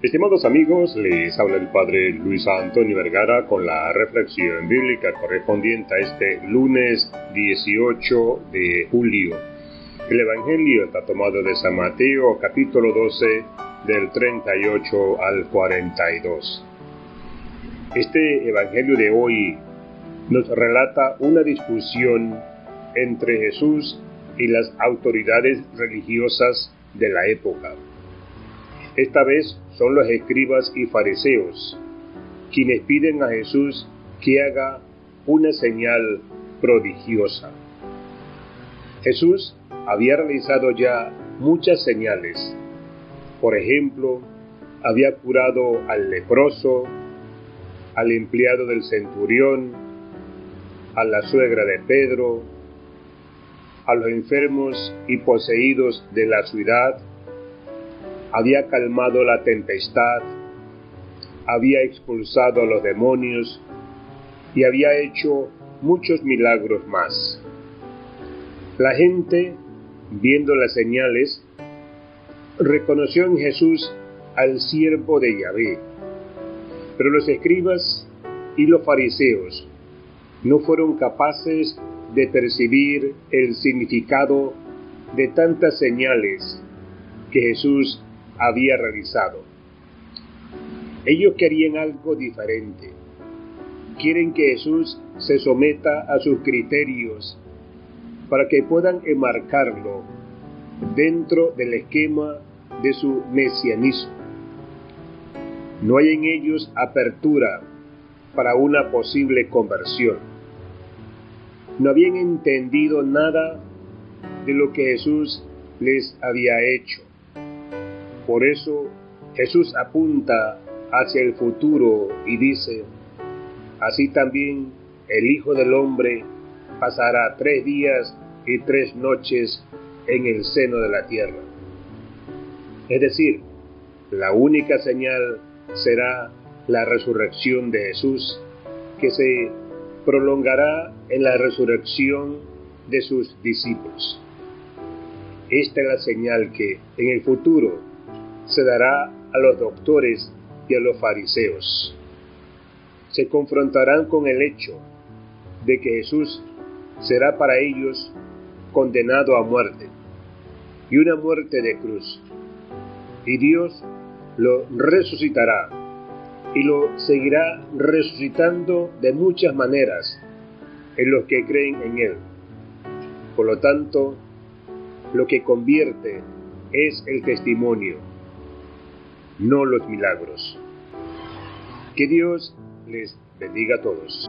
Estimados amigos, les habla el Padre Luis Antonio Vergara con la reflexión bíblica correspondiente a este lunes 18 de julio. El Evangelio está tomado de San Mateo capítulo 12 del 38 al 42. Este Evangelio de hoy nos relata una discusión entre Jesús y las autoridades religiosas de la época. Esta vez son los escribas y fariseos quienes piden a Jesús que haga una señal prodigiosa. Jesús había realizado ya muchas señales. Por ejemplo, había curado al leproso, al empleado del centurión, a la suegra de Pedro, a los enfermos y poseídos de la ciudad, había calmado la tempestad, había expulsado a los demonios y había hecho muchos milagros más. La gente, viendo las señales, reconoció en Jesús al siervo de Yahvé. Pero los escribas y los fariseos no fueron capaces de percibir el significado de tantas señales que Jesús había realizado. Ellos querían algo diferente. Quieren que Jesús se someta a sus criterios para que puedan enmarcarlo dentro del esquema de su mesianismo. No hay en ellos apertura para una posible conversión. No habían entendido nada de lo que Jesús les había hecho. Por eso Jesús apunta hacia el futuro y dice, así también el Hijo del Hombre pasará tres días y tres noches en el seno de la tierra. Es decir, la única señal será la resurrección de Jesús, que se prolongará en la resurrección de sus discípulos. Esta es la señal que en el futuro se dará a los doctores y a los fariseos. Se confrontarán con el hecho de que Jesús será para ellos condenado a muerte y una muerte de cruz. Y Dios lo resucitará y lo seguirá resucitando de muchas maneras en los que creen en Él. Por lo tanto, lo que convierte es el testimonio no los milagros. Que Dios les bendiga a todos.